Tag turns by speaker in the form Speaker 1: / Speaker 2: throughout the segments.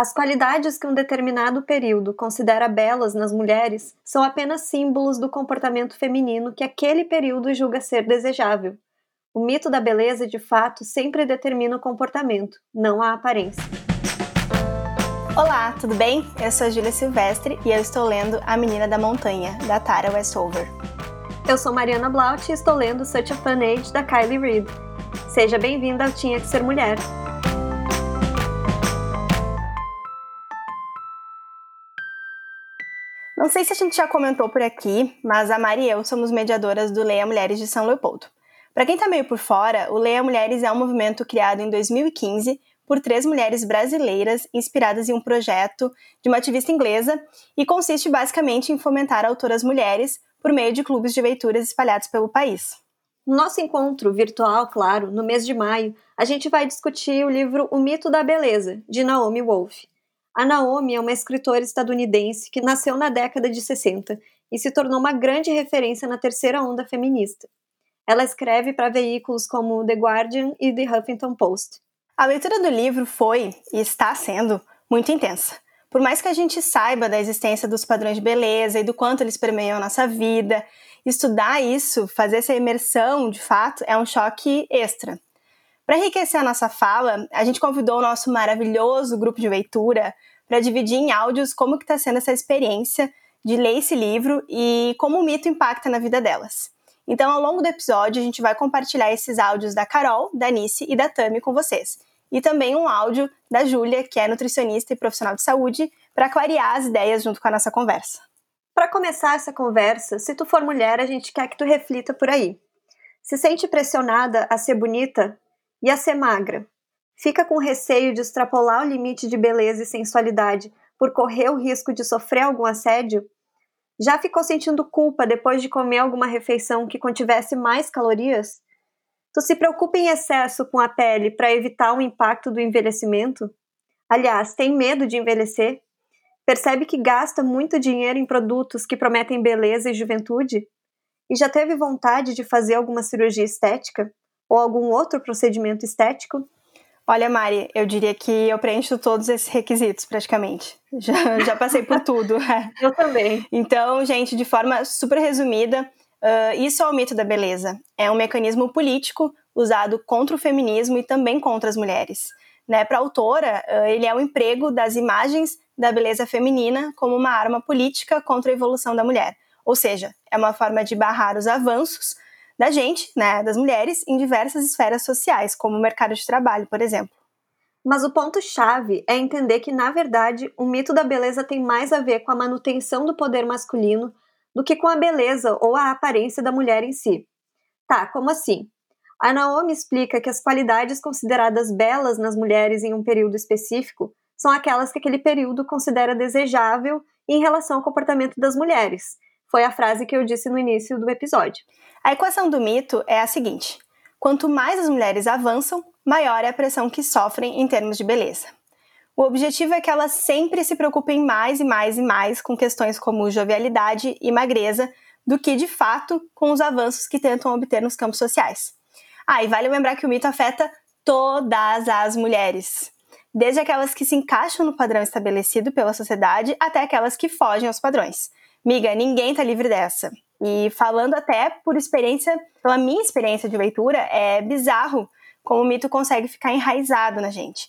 Speaker 1: As qualidades que um determinado período considera belas nas mulheres são apenas símbolos do comportamento feminino que aquele período julga ser desejável. O mito da beleza, de fato, sempre determina o comportamento, não a aparência.
Speaker 2: Olá, tudo bem? Eu sou a Júlia Silvestre e eu estou lendo A Menina da Montanha, da Tara Westover.
Speaker 1: Eu sou Mariana Blaut e estou lendo Such a Fun Age, da Kylie Reid. Seja bem-vinda ao Tinha que Ser Mulher.
Speaker 2: Não sei se a gente já comentou por aqui, mas a Mari e eu somos mediadoras do Leia Mulheres de São Leopoldo. Para quem está meio por fora, o Leia Mulheres é um movimento criado em 2015 por três mulheres brasileiras inspiradas em um projeto de uma ativista inglesa e consiste basicamente em fomentar autoras mulheres por meio de clubes de leituras espalhados pelo país.
Speaker 1: No nosso encontro virtual, claro, no mês de maio, a gente vai discutir o livro O Mito da Beleza, de Naomi Wolf. A Naomi é uma escritora estadunidense que nasceu na década de 60 e se tornou uma grande referência na terceira onda feminista. Ela escreve para veículos como The Guardian e The Huffington Post.
Speaker 2: A leitura do livro foi, e está sendo, muito intensa. Por mais que a gente saiba da existência dos padrões de beleza e do quanto eles permeiam a nossa vida, estudar isso, fazer essa imersão de fato, é um choque extra. Para enriquecer a nossa fala, a gente convidou o nosso maravilhoso grupo de leitura para dividir em áudios como que está sendo essa experiência de ler esse livro e como o mito impacta na vida delas. Então, ao longo do episódio, a gente vai compartilhar esses áudios da Carol, da Nice e da Tami com vocês. E também um áudio da Júlia, que é nutricionista e profissional de saúde, para clarear as ideias junto com a nossa conversa.
Speaker 1: Para começar essa conversa, se tu for mulher, a gente quer que tu reflita por aí. Se sente pressionada a ser bonita? E a ser magra? Fica com receio de extrapolar o limite de beleza e sensualidade por correr o risco de sofrer algum assédio? Já ficou sentindo culpa depois de comer alguma refeição que contivesse mais calorias? Tu se preocupa em excesso com a pele para evitar o impacto do envelhecimento? Aliás, tem medo de envelhecer? Percebe que gasta muito dinheiro em produtos que prometem beleza e juventude? E já teve vontade de fazer alguma cirurgia estética? Ou algum outro procedimento estético?
Speaker 2: Olha, Mari, eu diria que eu preencho todos esses requisitos praticamente. Já, já passei por tudo.
Speaker 1: eu também.
Speaker 2: Então, gente, de forma super resumida, uh, isso é o mito da beleza. É um mecanismo político usado contra o feminismo e também contra as mulheres. Né? Para a autora, uh, ele é o emprego das imagens da beleza feminina como uma arma política contra a evolução da mulher. Ou seja, é uma forma de barrar os avanços da gente, né, das mulheres, em diversas esferas sociais, como o mercado de trabalho, por exemplo.
Speaker 1: Mas o ponto-chave é entender que, na verdade, o mito da beleza tem mais a ver com a manutenção do poder masculino do que com a beleza ou a aparência da mulher em si. Tá, como assim? A Naomi explica que as qualidades consideradas belas nas mulheres em um período específico são aquelas que aquele período considera desejável em relação ao comportamento das mulheres. Foi a frase que eu disse no início do episódio.
Speaker 2: A equação do mito é a seguinte: quanto mais as mulheres avançam, maior é a pressão que sofrem em termos de beleza. O objetivo é que elas sempre se preocupem mais e mais e mais com questões como jovialidade e magreza do que, de fato, com os avanços que tentam obter nos campos sociais. Ah, e vale lembrar que o mito afeta todas as mulheres, desde aquelas que se encaixam no padrão estabelecido pela sociedade até aquelas que fogem aos padrões. Miga, ninguém tá livre dessa. E falando até por experiência, pela minha experiência de leitura, é bizarro como o mito consegue ficar enraizado na gente.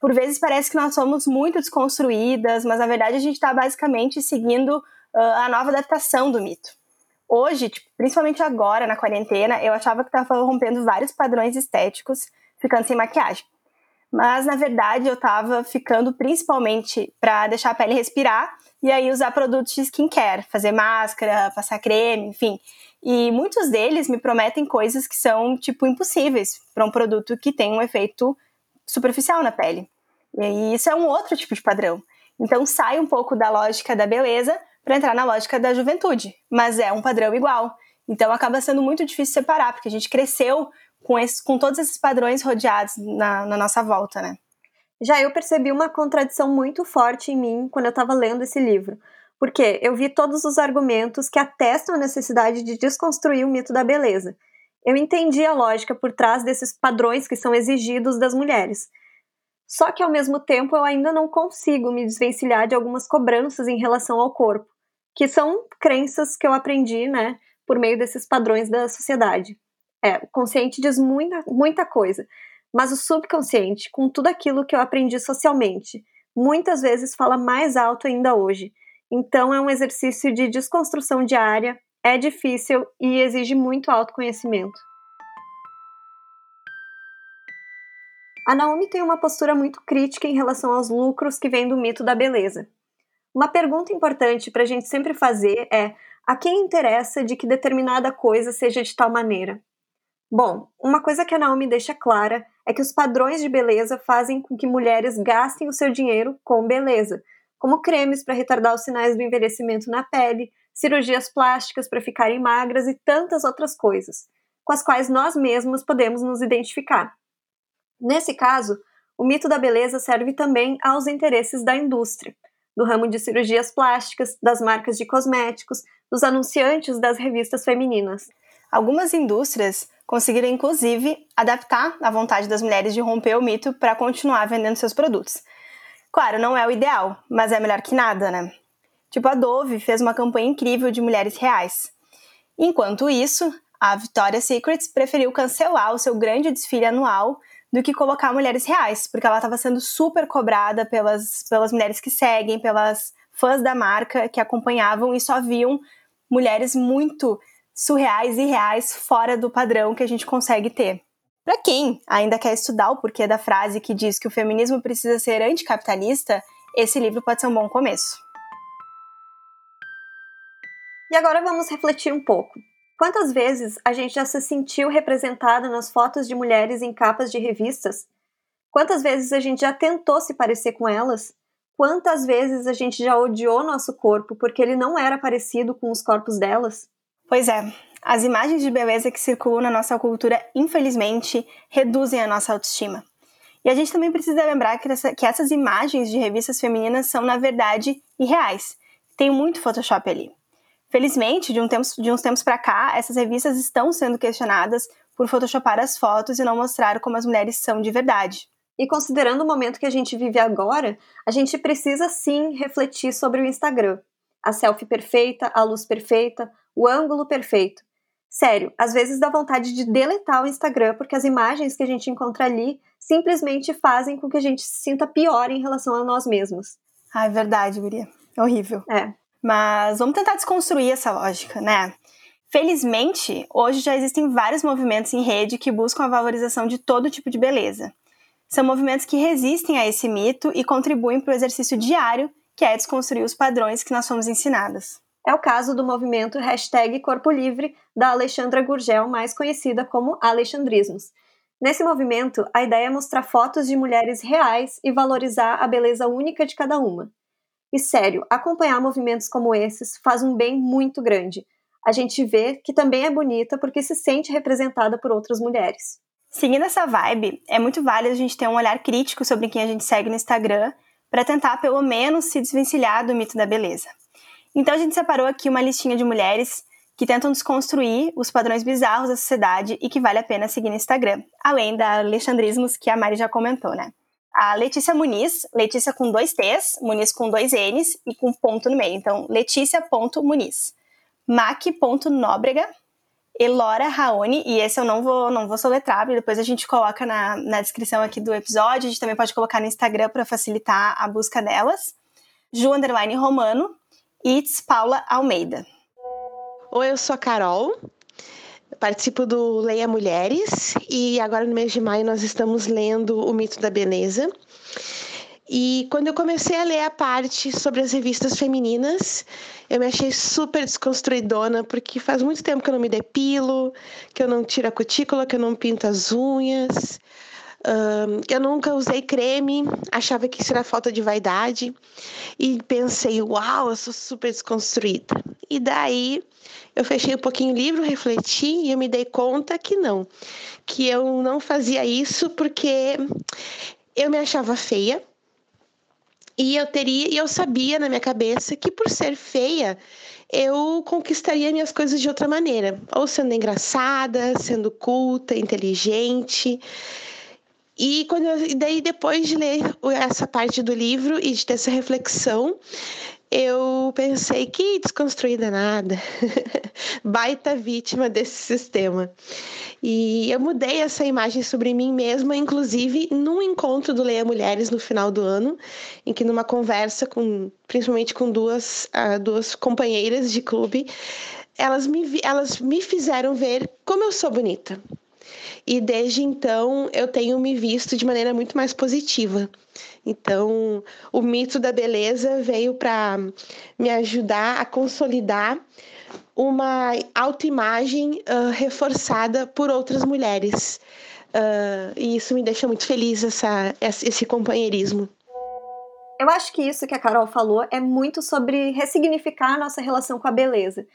Speaker 2: Por vezes parece que nós somos muito desconstruídas, mas na verdade a gente está basicamente seguindo uh, a nova adaptação do mito. Hoje, tipo, principalmente agora na quarentena, eu achava que estava rompendo vários padrões estéticos, ficando sem maquiagem. Mas na verdade eu estava ficando principalmente para deixar a pele respirar e aí usar produtos de skincare, fazer máscara, passar creme, enfim. E muitos deles me prometem coisas que são, tipo, impossíveis para um produto que tem um efeito superficial na pele. E isso é um outro tipo de padrão. Então sai um pouco da lógica da beleza para entrar na lógica da juventude, mas é um padrão igual. Então acaba sendo muito difícil separar, porque a gente cresceu com, esse, com todos esses padrões rodeados na, na nossa volta, né?
Speaker 1: Já eu percebi uma contradição muito forte em mim quando eu estava lendo esse livro, porque eu vi todos os argumentos que atestam a necessidade de desconstruir o mito da beleza. Eu entendi a lógica por trás desses padrões que são exigidos das mulheres. Só que ao mesmo tempo eu ainda não consigo me desvencilhar de algumas cobranças em relação ao corpo, que são crenças que eu aprendi, né, por meio desses padrões da sociedade. É, o consciente diz muita, muita coisa, mas o subconsciente, com tudo aquilo que eu aprendi socialmente, muitas vezes fala mais alto ainda hoje. Então é um exercício de desconstrução diária, é difícil e exige muito autoconhecimento. A Naomi tem uma postura muito crítica em relação aos lucros que vêm do mito da beleza. Uma pergunta importante para a gente sempre fazer é: a quem interessa de que determinada coisa seja de tal maneira? Bom, uma coisa que a Naomi deixa clara é que os padrões de beleza fazem com que mulheres gastem o seu dinheiro com beleza, como cremes para retardar os sinais do envelhecimento na pele, cirurgias plásticas para ficarem magras e tantas outras coisas, com as quais nós mesmos podemos nos identificar. Nesse caso, o mito da beleza serve também aos interesses da indústria, do ramo de cirurgias plásticas, das marcas de cosméticos, dos anunciantes das revistas femininas.
Speaker 2: Algumas indústrias conseguiram, inclusive, adaptar a vontade das mulheres de romper o mito para continuar vendendo seus produtos. Claro, não é o ideal, mas é melhor que nada, né? Tipo, a Dove fez uma campanha incrível de mulheres reais. Enquanto isso, a Victoria's Secret preferiu cancelar o seu grande desfile anual do que colocar mulheres reais, porque ela estava sendo super cobrada pelas, pelas mulheres que seguem, pelas fãs da marca que acompanhavam e só viam mulheres muito surreais e reais fora do padrão que a gente consegue ter. Para quem ainda quer estudar o porquê da frase que diz que o feminismo precisa ser anticapitalista, esse livro pode ser um bom começo.
Speaker 1: E agora vamos refletir um pouco. Quantas vezes a gente já se sentiu representada nas fotos de mulheres em capas de revistas? Quantas vezes a gente já tentou se parecer com elas? Quantas vezes a gente já odiou nosso corpo porque ele não era parecido com os corpos delas?
Speaker 2: Pois é, as imagens de beleza que circulam na nossa cultura, infelizmente, reduzem a nossa autoestima. E a gente também precisa lembrar que, essa, que essas imagens de revistas femininas são, na verdade, irreais. Tem muito Photoshop ali. Felizmente, de, um de uns tempos para cá, essas revistas estão sendo questionadas por photoshopar as fotos e não mostrar como as mulheres são de verdade.
Speaker 1: E considerando o momento que a gente vive agora, a gente precisa sim refletir sobre o Instagram. A selfie perfeita, a luz perfeita, o ângulo perfeito. Sério, às vezes dá vontade de deletar o Instagram porque as imagens que a gente encontra ali simplesmente fazem com que a gente se sinta pior em relação a nós mesmos.
Speaker 2: Ah, é verdade, Guria. É horrível.
Speaker 1: É.
Speaker 2: Mas vamos tentar desconstruir essa lógica, né? Felizmente, hoje já existem vários movimentos em rede que buscam a valorização de todo tipo de beleza. São movimentos que resistem a esse mito e contribuem para o exercício diário, que é desconstruir os padrões que nós somos ensinadas.
Speaker 1: É o caso do movimento hashtag Corpo Livre da Alexandra Gurgel, mais conhecida como Alexandrismos. Nesse movimento, a ideia é mostrar fotos de mulheres reais e valorizar a beleza única de cada uma. E sério, acompanhar movimentos como esses faz um bem muito grande. A gente vê que também é bonita porque se sente representada por outras mulheres.
Speaker 2: Seguindo essa vibe, é muito válido a gente ter um olhar crítico sobre quem a gente segue no Instagram para tentar pelo menos se desvencilhar do mito da beleza. Então a gente separou aqui uma listinha de mulheres que tentam desconstruir os padrões bizarros da sociedade e que vale a pena seguir no Instagram, além da Alexandrismos que a Mari já comentou, né? a Letícia Muniz, Letícia com dois T's, Muniz com dois N's e com ponto no meio. Então, Letícia.muniz. Mac.nóbrega, Elora Raoni, e esse eu não vou, não vou soletrar, depois a gente coloca na, na descrição aqui do episódio, a gente também pode colocar no Instagram para facilitar a busca delas. Ju Underline Romano e It's Paula Almeida.
Speaker 3: Oi, eu sou a Carol, participo do Leia Mulheres e agora no mês de maio nós estamos lendo O Mito da Beleza. E quando eu comecei a ler a parte sobre as revistas femininas, eu me achei super desconstruidona, porque faz muito tempo que eu não me depilo, que eu não tiro a cutícula, que eu não pinto as unhas. Um, eu nunca usei creme, achava que isso era falta de vaidade e pensei, uau, eu sou super desconstruída. E daí eu fechei um pouquinho o livro, refleti e eu me dei conta que não, que eu não fazia isso porque eu me achava feia e eu teria e eu sabia na minha cabeça que por ser feia eu conquistaria minhas coisas de outra maneira, ou sendo engraçada, sendo culta, inteligente. E quando eu, daí depois de ler essa parte do livro e de ter essa reflexão, eu pensei que desconstruída nada, baita vítima desse sistema. E eu mudei essa imagem sobre mim mesma, inclusive num encontro do Leia Mulheres no final do ano, em que numa conversa com, principalmente com duas, uh, duas companheiras de clube, elas me, elas me fizeram ver como eu sou bonita. E desde então eu tenho me visto de maneira muito mais positiva. Então, o mito da beleza veio para me ajudar a consolidar uma autoimagem uh, reforçada por outras mulheres. Uh, e isso me deixa muito feliz, essa, esse companheirismo.
Speaker 1: Eu acho que isso que a Carol falou é muito sobre ressignificar a nossa relação com a beleza.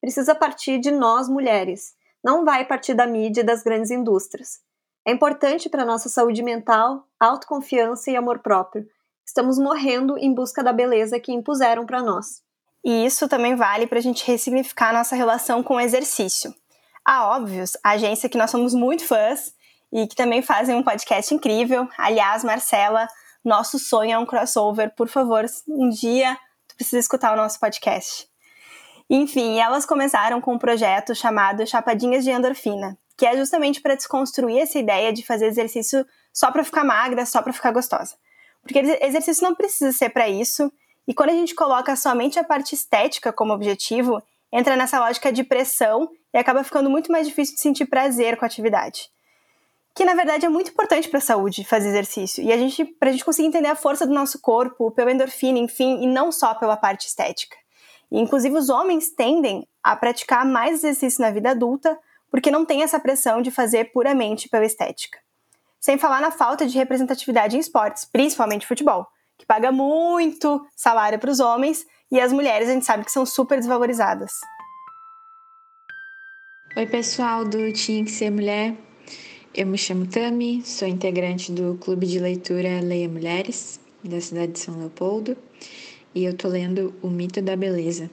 Speaker 1: Precisa partir de nós, mulheres. Não vai partir da mídia e das grandes indústrias. É importante para nossa saúde mental, autoconfiança e amor próprio. Estamos morrendo em busca da beleza que impuseram para nós.
Speaker 2: E isso também vale para a gente ressignificar nossa relação com o exercício. A Óbvios, a agência que nós somos muito fãs e que também fazem um podcast incrível. Aliás, Marcela, nosso sonho é um crossover. Por favor, um dia tu precisa escutar o nosso podcast. Enfim, elas começaram com um projeto chamado Chapadinhas de Endorfina, que é justamente para desconstruir essa ideia de fazer exercício só para ficar magra, só para ficar gostosa. Porque exercício não precisa ser para isso, e quando a gente coloca somente a parte estética como objetivo, entra nessa lógica de pressão e acaba ficando muito mais difícil de sentir prazer com a atividade. Que na verdade é muito importante para a saúde fazer exercício. E a gente, para a gente conseguir entender a força do nosso corpo, pela endorfina, enfim, e não só pela parte estética. Inclusive, os homens tendem a praticar mais exercício na vida adulta porque não tem essa pressão de fazer puramente pela estética. Sem falar na falta de representatividade em esportes, principalmente futebol, que paga muito salário para os homens e as mulheres a gente sabe que são super desvalorizadas.
Speaker 4: Oi, pessoal do Tinha que Ser Mulher. Eu me chamo Tami, sou integrante do Clube de Leitura Leia Mulheres, da cidade de São Leopoldo, e eu tô lendo O Mito da Beleza.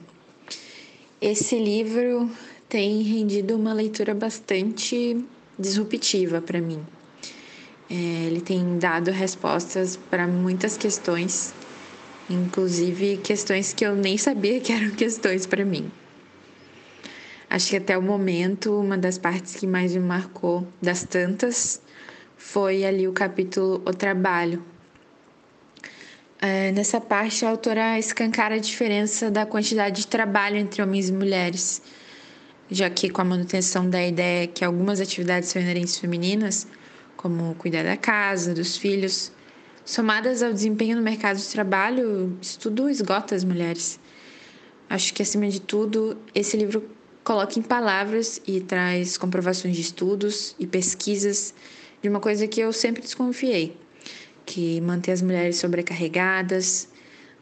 Speaker 4: Esse livro tem rendido uma leitura bastante disruptiva para mim. É, ele tem dado respostas para muitas questões, inclusive questões que eu nem sabia que eram questões para mim. Acho que até o momento, uma das partes que mais me marcou das tantas foi ali o capítulo O Trabalho. É, nessa parte, a autora escancara a diferença da quantidade de trabalho entre homens e mulheres já que com a manutenção da ideia que algumas atividades são inerentes femininas, como cuidar da casa, dos filhos, somadas ao desempenho no mercado de trabalho, isso tudo esgota as mulheres. Acho que, acima de tudo, esse livro coloca em palavras e traz comprovações de estudos e pesquisas de uma coisa que eu sempre desconfiei, que manter as mulheres sobrecarregadas,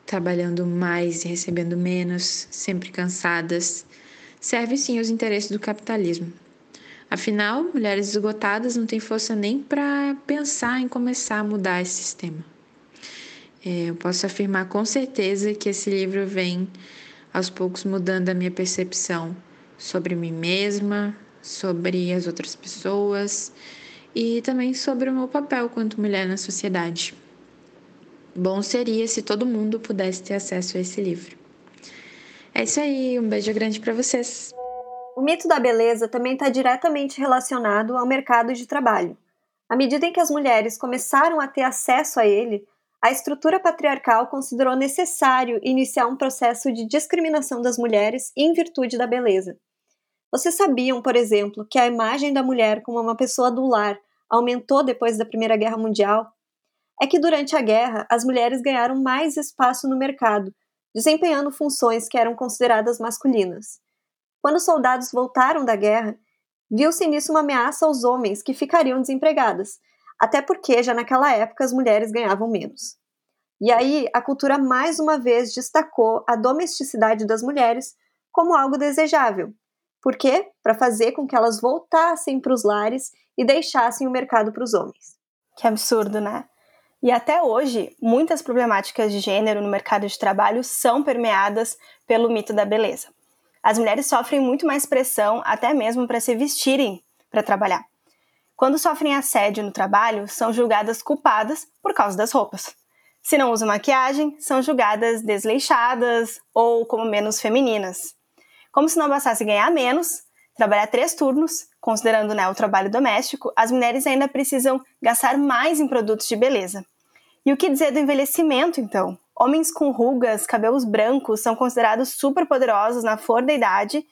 Speaker 4: trabalhando mais e recebendo menos, sempre cansadas, serve sim aos interesses do capitalismo. Afinal, mulheres esgotadas não têm força nem para pensar em começar a mudar esse sistema. É, eu posso afirmar com certeza que esse livro vem aos poucos mudando a minha percepção sobre mim mesma, sobre as outras pessoas e também sobre o meu papel quanto mulher na sociedade. Bom seria se todo mundo pudesse ter acesso a esse livro. É isso aí, um beijo grande para vocês.
Speaker 1: O mito da beleza também está diretamente relacionado ao mercado de trabalho. À medida em que as mulheres começaram a ter acesso a ele, a estrutura patriarcal considerou necessário iniciar um processo de discriminação das mulheres em virtude da beleza. Vocês sabiam, por exemplo, que a imagem da mulher como uma pessoa do lar aumentou depois da Primeira Guerra Mundial? É que durante a guerra, as mulheres ganharam mais espaço no mercado desempenhando funções que eram consideradas masculinas. Quando os soldados voltaram da guerra, viu-se nisso uma ameaça aos homens que ficariam desempregadas, até porque já naquela época as mulheres ganhavam menos. E aí a cultura mais uma vez destacou a domesticidade das mulheres como algo desejável. Por quê? Para fazer com que elas voltassem para os lares e deixassem o mercado para os homens.
Speaker 2: Que absurdo, né? E até hoje, muitas problemáticas de gênero no mercado de trabalho são permeadas pelo mito da beleza. As mulheres sofrem muito mais pressão, até mesmo para se vestirem para trabalhar. quando sofrem assédio no trabalho, são julgadas culpadas por causa das roupas. Se não usam maquiagem, são julgadas desleixadas ou como menos femininas. Como se não bastasse ganhar menos, trabalhar três turnos, considerando né, o trabalho doméstico, as mulheres ainda precisam gastar mais em produtos de beleza. E o que dizer do envelhecimento, então? Homens com rugas, cabelos brancos são considerados super poderosos na flor da idade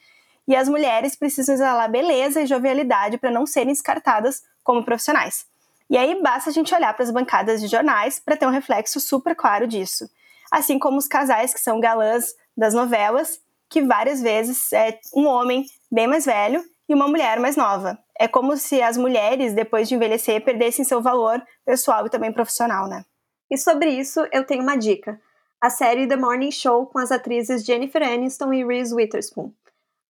Speaker 2: e as mulheres precisam exalar beleza e jovialidade para não serem descartadas como profissionais. E aí basta a gente olhar para as bancadas de jornais para ter um reflexo super claro disso. Assim como os casais que são galãs das novelas, que várias vezes é um homem bem mais velho e uma mulher mais nova. É como se as mulheres, depois de envelhecer, perdessem seu valor pessoal e também profissional, né?
Speaker 1: E sobre isso, eu tenho uma dica. A série The Morning Show com as atrizes Jennifer Aniston e Reese Witherspoon.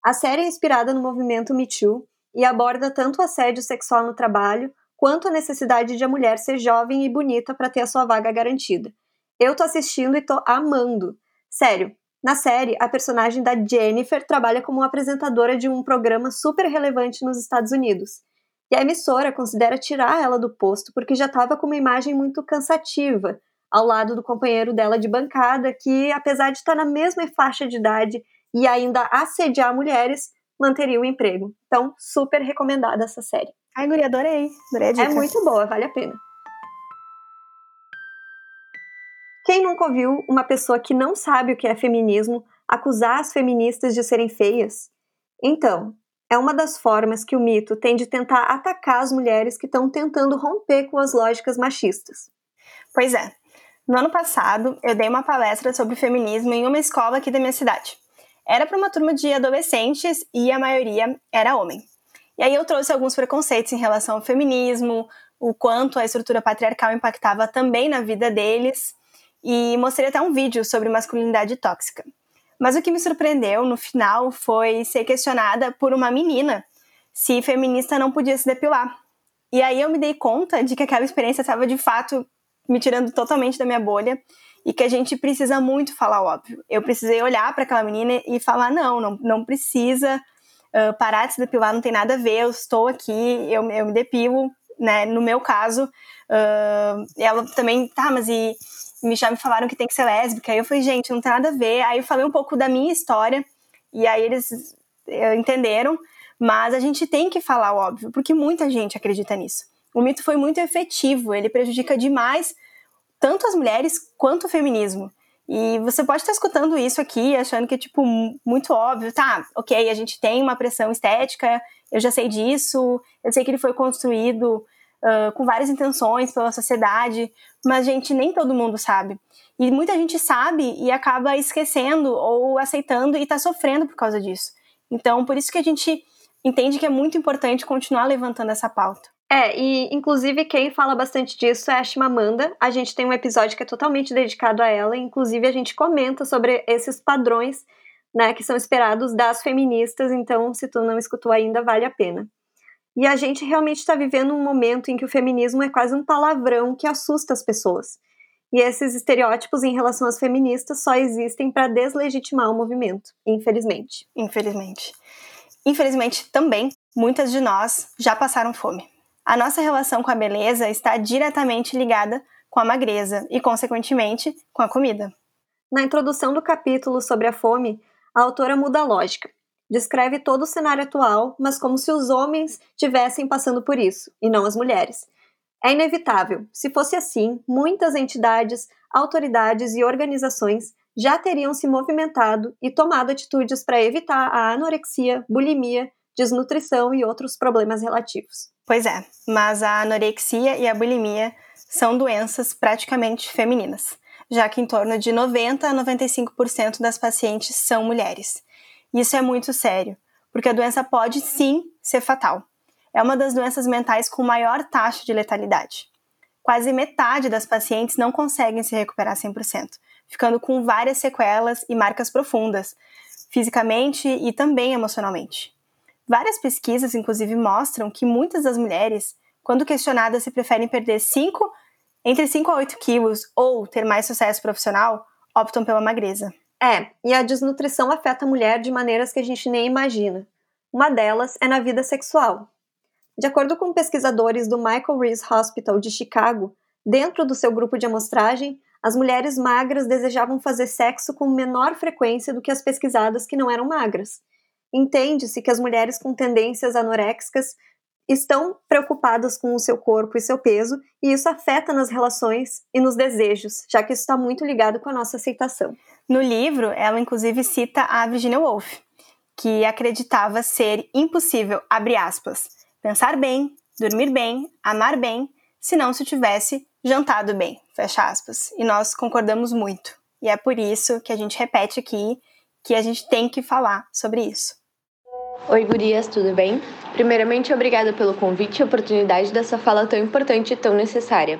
Speaker 1: A série é inspirada no movimento Me Too e aborda tanto o assédio sexual no trabalho quanto a necessidade de a mulher ser jovem e bonita para ter a sua vaga garantida. Eu tô assistindo e tô amando. Sério, na série, a personagem da Jennifer trabalha como apresentadora de um programa super relevante nos Estados Unidos. E a emissora considera tirar ela do posto porque já estava com uma imagem muito cansativa, ao lado do companheiro dela de bancada, que, apesar de estar na mesma faixa de idade e ainda assediar mulheres, manteria o emprego. Então, super recomendada essa série.
Speaker 2: Ai, guria, adorei. adorei.
Speaker 1: É muito boa, vale a pena. Quem nunca ouviu uma pessoa que não sabe o que é feminismo acusar as feministas de serem feias? Então, é uma das formas que o mito tem de tentar atacar as mulheres que estão tentando romper com as lógicas machistas.
Speaker 2: Pois é. No ano passado, eu dei uma palestra sobre feminismo em uma escola aqui da minha cidade era para uma turma de adolescentes e a maioria era homem. E aí eu trouxe alguns preconceitos em relação ao feminismo, o quanto a estrutura patriarcal impactava também na vida deles, e mostrei até um vídeo sobre masculinidade tóxica. Mas o que me surpreendeu no final foi ser questionada por uma menina se feminista não podia se depilar. E aí eu me dei conta de que aquela experiência estava de fato me tirando totalmente da minha bolha e que a gente precisa muito falar óbvio. Eu precisei olhar para aquela menina e falar: não, não, não precisa uh, parar de se depilar, não tem nada a ver, eu estou aqui, eu, eu me depilo, né? No meu caso, uh, ela também, tá, mas e me já me falaram que tem que ser lésbica. Aí eu falei, gente, não tem nada a ver. Aí eu falei um pouco da minha história, e aí eles uh, entenderam, mas a gente tem que falar óbvio, porque muita gente acredita nisso. O mito foi muito efetivo, ele prejudica demais tanto as mulheres quanto o feminismo. E você pode estar escutando isso aqui, achando que é, tipo, muito óbvio. Tá, ok, a gente tem uma pressão estética, eu já sei disso, eu sei que ele foi construído uh, com várias intenções pela sociedade, mas, gente, nem todo mundo sabe. E muita gente sabe e acaba esquecendo ou aceitando e está sofrendo por causa disso. Então, por isso que a gente entende que é muito importante continuar levantando essa pauta.
Speaker 1: É, e inclusive quem fala bastante disso é a Shimamanda. A gente tem um episódio que é totalmente dedicado a ela, inclusive a gente comenta sobre esses padrões, né, que são esperados das feministas, então se tu não escutou ainda, vale a pena. E a gente realmente está vivendo um momento em que o feminismo é quase um palavrão que assusta as pessoas. E esses estereótipos em relação às feministas só existem para deslegitimar o movimento, infelizmente.
Speaker 2: Infelizmente. Infelizmente também, muitas de nós já passaram fome. A nossa relação com a beleza está diretamente ligada com a magreza e, consequentemente, com a comida.
Speaker 1: Na introdução do capítulo sobre a fome, a autora muda a lógica. Descreve todo o cenário atual, mas como se os homens tivessem passando por isso, e não as mulheres. É inevitável. Se fosse assim, muitas entidades, autoridades e organizações já teriam se movimentado e tomado atitudes para evitar a anorexia, bulimia, desnutrição e outros problemas relativos.
Speaker 2: Pois é, mas a anorexia e a bulimia são doenças praticamente femininas, já que em torno de 90 a 95% das pacientes são mulheres. Isso é muito sério, porque a doença pode sim ser fatal. É uma das doenças mentais com maior taxa de letalidade. Quase metade das pacientes não conseguem se recuperar 100%, ficando com várias sequelas e marcas profundas, fisicamente e também emocionalmente. Várias pesquisas, inclusive, mostram que muitas das mulheres, quando questionadas se preferem perder 5, entre 5 a 8 quilos ou ter mais sucesso profissional, optam pela magreza.
Speaker 1: É, e a desnutrição afeta a mulher de maneiras que a gente nem imagina. Uma delas é na vida sexual. De acordo com pesquisadores do Michael Reese Hospital de Chicago, dentro do seu grupo de amostragem, as mulheres magras desejavam fazer sexo com menor frequência do que as pesquisadas que não eram magras. Entende-se que as mulheres com tendências anoréxicas estão preocupadas com o seu corpo e seu peso, e isso afeta nas relações e nos desejos, já que isso está muito ligado com a nossa aceitação.
Speaker 2: No livro, ela inclusive cita a Virginia Woolf, que acreditava ser impossível, aspas, pensar bem, dormir bem, amar bem, se não se tivesse jantado bem, fecha aspas. E nós concordamos muito. E é por isso que a gente repete aqui que a gente tem que falar sobre isso.
Speaker 5: Oi, gurias, tudo bem? Primeiramente, obrigada pelo convite e oportunidade dessa fala tão importante e tão necessária.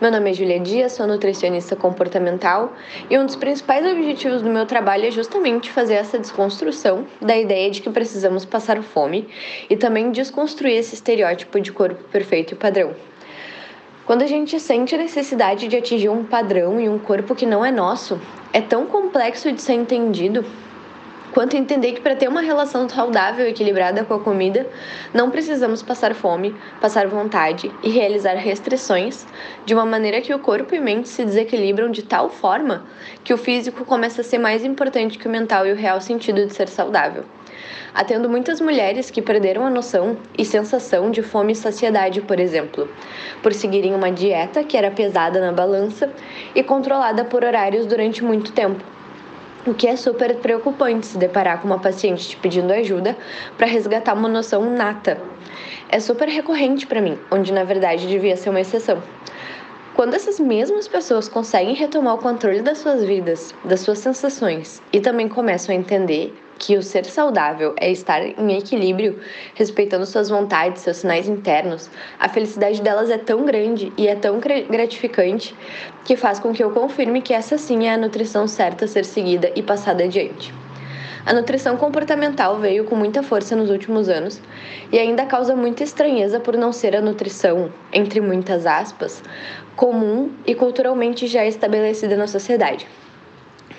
Speaker 5: Meu nome é Julia Dias, sou nutricionista comportamental e um dos principais objetivos do meu trabalho é justamente fazer essa desconstrução da ideia de que precisamos passar fome e também desconstruir esse estereótipo de corpo perfeito e padrão. Quando a gente sente a necessidade de atingir um padrão e um corpo que não é nosso, é tão complexo de ser entendido quanto entender que para ter uma relação saudável e equilibrada com a comida, não precisamos passar fome, passar vontade e realizar restrições de uma maneira que o corpo e mente se desequilibram de tal forma que o físico começa a ser mais importante que o mental e o real sentido de ser saudável. Atendo muitas mulheres que perderam a noção e sensação de fome e saciedade, por exemplo, por seguirem uma dieta que era pesada na balança e controlada por horários durante muito tempo o que é super preocupante se deparar com uma paciente te pedindo ajuda para resgatar uma noção nata. É super recorrente para mim, onde na verdade devia ser uma exceção. Quando essas mesmas pessoas conseguem retomar o controle das suas vidas, das suas sensações e também começam a entender que o ser saudável é estar em equilíbrio, respeitando suas vontades, seus sinais internos, a felicidade delas é tão grande e é tão gratificante que faz com que eu confirme que essa sim é a nutrição certa a ser seguida e passada adiante. A nutrição comportamental veio com muita força nos últimos anos e ainda causa muita estranheza por não ser a nutrição, entre muitas aspas, comum e culturalmente já estabelecida na sociedade.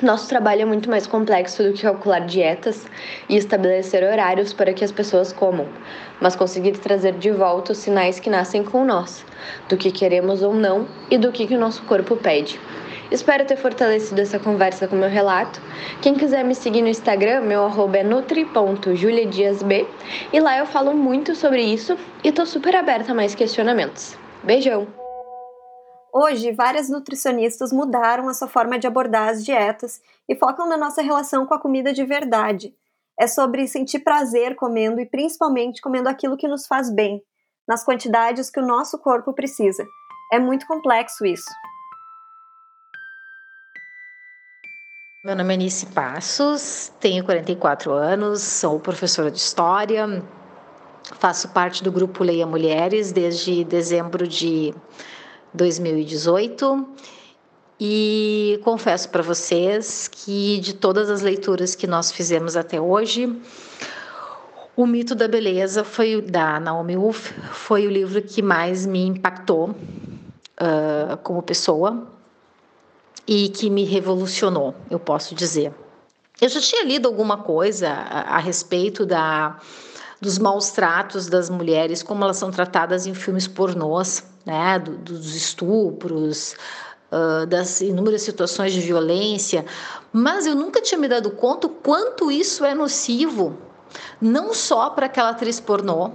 Speaker 5: Nosso trabalho é muito mais complexo do que calcular dietas e estabelecer horários para que as pessoas comam, mas conseguir trazer de volta os sinais que nascem com nós, do que queremos ou não e do que, que o nosso corpo pede. Espero ter fortalecido essa conversa com meu relato. Quem quiser me seguir no Instagram, meu arroba é nutri.juliadiasb e lá eu falo muito sobre isso e tô super aberta a mais questionamentos. Beijão!
Speaker 1: Hoje, várias nutricionistas mudaram a sua forma de abordar as dietas e focam na nossa relação com a comida de verdade. É sobre sentir prazer comendo e principalmente comendo aquilo que nos faz bem, nas quantidades que o nosso corpo precisa. É muito complexo isso.
Speaker 6: Meu nome é Nice Passos, tenho 44 anos, sou professora de História, faço parte do grupo Leia Mulheres desde dezembro de 2018. E confesso para vocês que de todas as leituras que nós fizemos até hoje, o mito da beleza foi da Naomi Wolf, foi o livro que mais me impactou uh, como pessoa e que me revolucionou, eu posso dizer. Eu já tinha lido alguma coisa a, a respeito da dos maus tratos das mulheres, como elas são tratadas em filmes pornôs, né, do, dos estupros, uh, das inúmeras situações de violência, mas eu nunca tinha me dado conta quanto isso é nocivo, não só para aquela atriz pornô,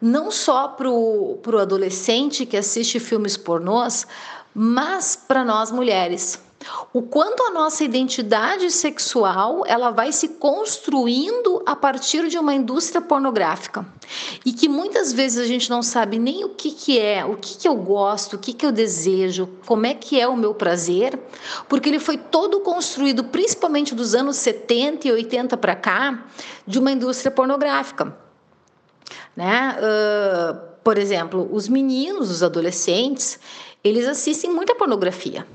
Speaker 6: não só para o adolescente que assiste filmes pornôs, mas para nós mulheres o quanto a nossa identidade sexual ela vai se construindo a partir de uma indústria pornográfica e que muitas vezes a gente não sabe nem o que, que é, o que, que eu gosto, o que, que eu desejo, como é que é o meu prazer, porque ele foi todo construído, principalmente dos anos 70 e 80 para cá, de uma indústria pornográfica. Né? Uh, por exemplo, os meninos, os adolescentes, eles assistem muita pornografia.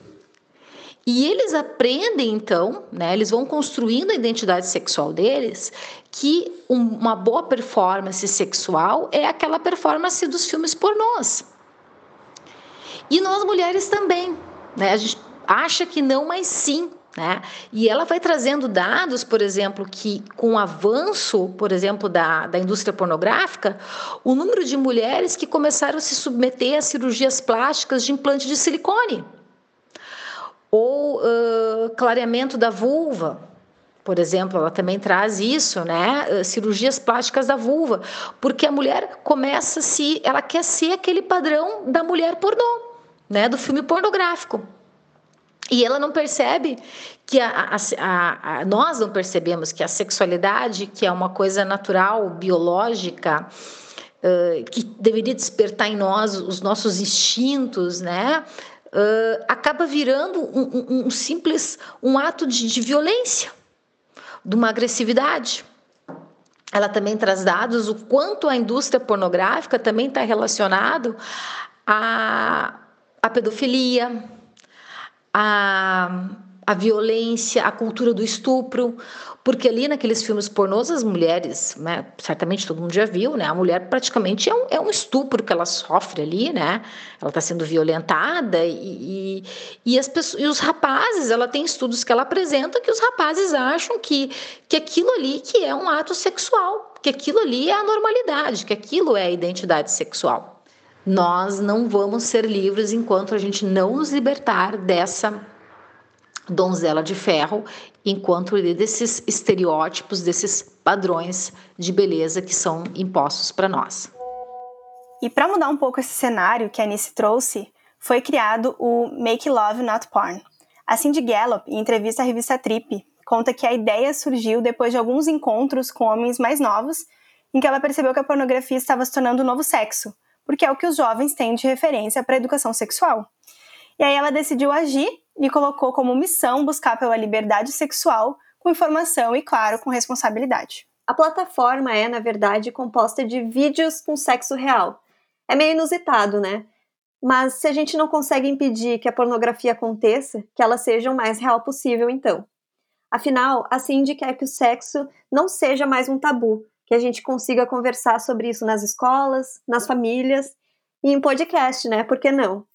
Speaker 6: E eles aprendem, então, né, eles vão construindo a identidade sexual deles, que uma boa performance sexual é aquela performance dos filmes pornôs. E nós mulheres também. Né? A gente acha que não, mas sim. Né? E ela vai trazendo dados, por exemplo, que com o avanço, por exemplo, da, da indústria pornográfica, o número de mulheres que começaram a se submeter a cirurgias plásticas de implante de silicone ou uh, clareamento da vulva, por exemplo, ela também traz isso, né? Cirurgias plásticas da vulva, porque a mulher começa se ela quer ser aquele padrão da mulher pornô, né? Do filme pornográfico. E ela não percebe que a, a, a, nós não percebemos que a sexualidade, que é uma coisa natural, biológica, uh, que deveria despertar em nós os nossos instintos, né? Uh, acaba virando um, um, um, simples um ato de, de violência, de uma agressividade. Ela também traz dados o quanto a indústria pornográfica também está relacionado à, à pedofilia, a, a violência, a cultura do estupro, porque ali naqueles filmes pornôs as mulheres, né, certamente todo mundo já viu, né, a mulher praticamente é um, é um estupro que ela sofre ali, né, ela está sendo violentada e, e, e, as pessoas, e os rapazes, ela tem estudos que ela apresenta que os rapazes acham que, que aquilo ali que é um ato sexual, que aquilo ali é a normalidade, que aquilo é a identidade sexual. Nós não vamos ser livres enquanto a gente não nos libertar dessa donzela de ferro, enquanto desses estereótipos, desses padrões de beleza que são impostos para nós.
Speaker 2: E para mudar um pouco esse cenário que a Anice trouxe, foi criado o Make Love Not Porn. A Cindy Gallup, em entrevista à revista Trip, conta que a ideia surgiu depois de alguns encontros com homens mais novos, em que ela percebeu que a pornografia estava se tornando um novo sexo, porque é o que os jovens têm de referência para a educação sexual. E aí ela decidiu agir e colocou como missão buscar pela liberdade sexual com informação e, claro, com responsabilidade.
Speaker 1: A plataforma é, na verdade, composta de vídeos com sexo real. É meio inusitado, né? Mas se a gente não consegue impedir que a pornografia aconteça, que ela seja o mais real possível, então. Afinal, a Cindy quer que o sexo não seja mais um tabu, que a gente consiga conversar sobre isso nas escolas, nas famílias e em podcast, né? Por que não?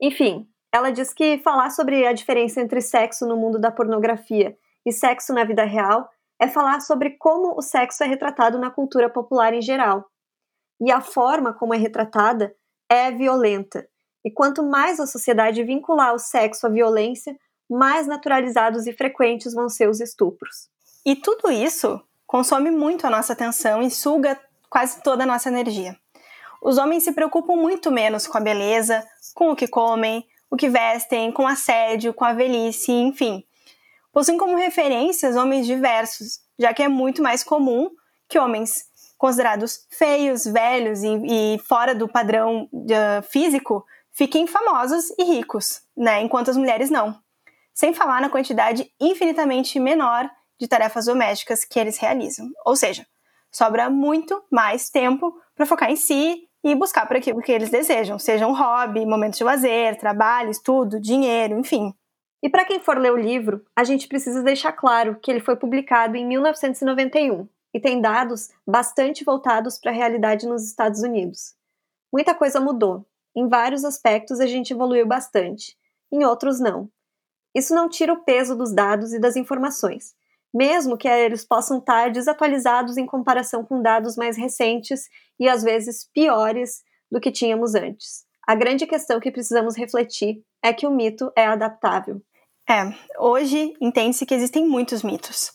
Speaker 1: Enfim, ela diz que falar sobre a diferença entre sexo no mundo da pornografia e sexo na vida real é falar sobre como o sexo é retratado na cultura popular em geral. E a forma como é retratada é violenta. E quanto mais a sociedade vincular o sexo à violência, mais naturalizados e frequentes vão ser os estupros.
Speaker 2: E tudo isso consome muito a nossa atenção e suga quase toda a nossa energia. Os homens se preocupam muito menos com a beleza, com o que comem, o que vestem, com assédio, com a velhice, enfim. Possuem como referências homens diversos, já que é muito mais comum que homens considerados feios, velhos e, e fora do padrão uh, físico fiquem famosos e ricos, né? enquanto as mulheres não. Sem falar na quantidade infinitamente menor de tarefas domésticas que eles realizam. Ou seja, sobra muito mais tempo para focar em si e buscar por aquilo que eles desejam, seja um hobby, momentos de lazer, trabalho, estudo, dinheiro, enfim.
Speaker 1: E para quem for ler o livro, a gente precisa deixar claro que ele foi publicado em 1991 e tem dados bastante voltados para a realidade nos Estados Unidos. Muita coisa mudou. Em vários aspectos a gente evoluiu bastante, em outros não. Isso não tira o peso dos dados e das informações, mesmo que eles possam estar desatualizados em comparação com dados mais recentes e às vezes piores do que tínhamos antes. A grande questão que precisamos refletir é que o mito é adaptável.
Speaker 2: É, hoje entende-se que existem muitos mitos.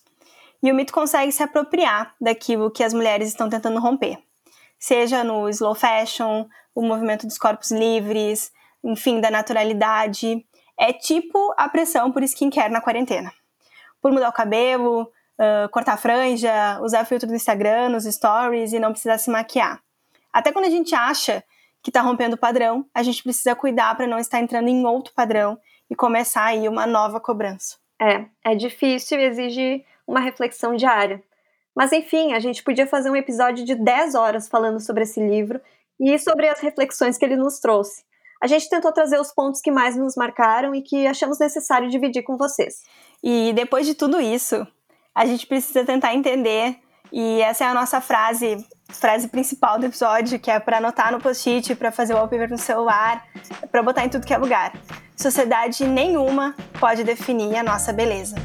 Speaker 2: E o mito consegue se apropriar daquilo que as mulheres estão tentando romper. Seja no slow fashion, o movimento dos corpos livres, enfim, da naturalidade. É tipo a pressão por skincare na quarentena por mudar o cabelo, uh, cortar a franja, usar filtro do Instagram, nos stories e não precisar se maquiar. Até quando a gente acha que está rompendo o padrão, a gente precisa cuidar para não estar entrando em outro padrão e começar aí uma nova cobrança.
Speaker 1: É, é difícil e exige uma reflexão diária. Mas enfim, a gente podia fazer um episódio de 10 horas falando sobre esse livro e sobre as reflexões que ele nos trouxe. A gente tentou trazer os pontos que mais nos marcaram e que achamos necessário dividir com vocês.
Speaker 2: E depois de tudo isso, a gente precisa tentar entender, e essa é a nossa frase, frase principal do episódio, que é para anotar no post-it, para fazer o wallpaper no celular, para botar em tudo que é lugar. Sociedade nenhuma pode definir a nossa beleza.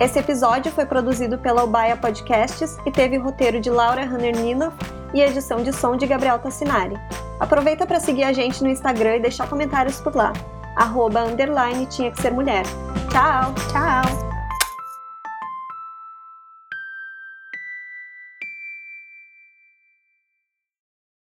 Speaker 1: Esse episódio foi produzido pela Ubaia Podcasts e teve roteiro de Laura Hanner e edição de som de Gabriel Tassinari. Aproveita para seguir a gente no Instagram e deixar comentários por lá. Arroba, underline, tinha que ser mulher. Tchau!
Speaker 2: Tchau!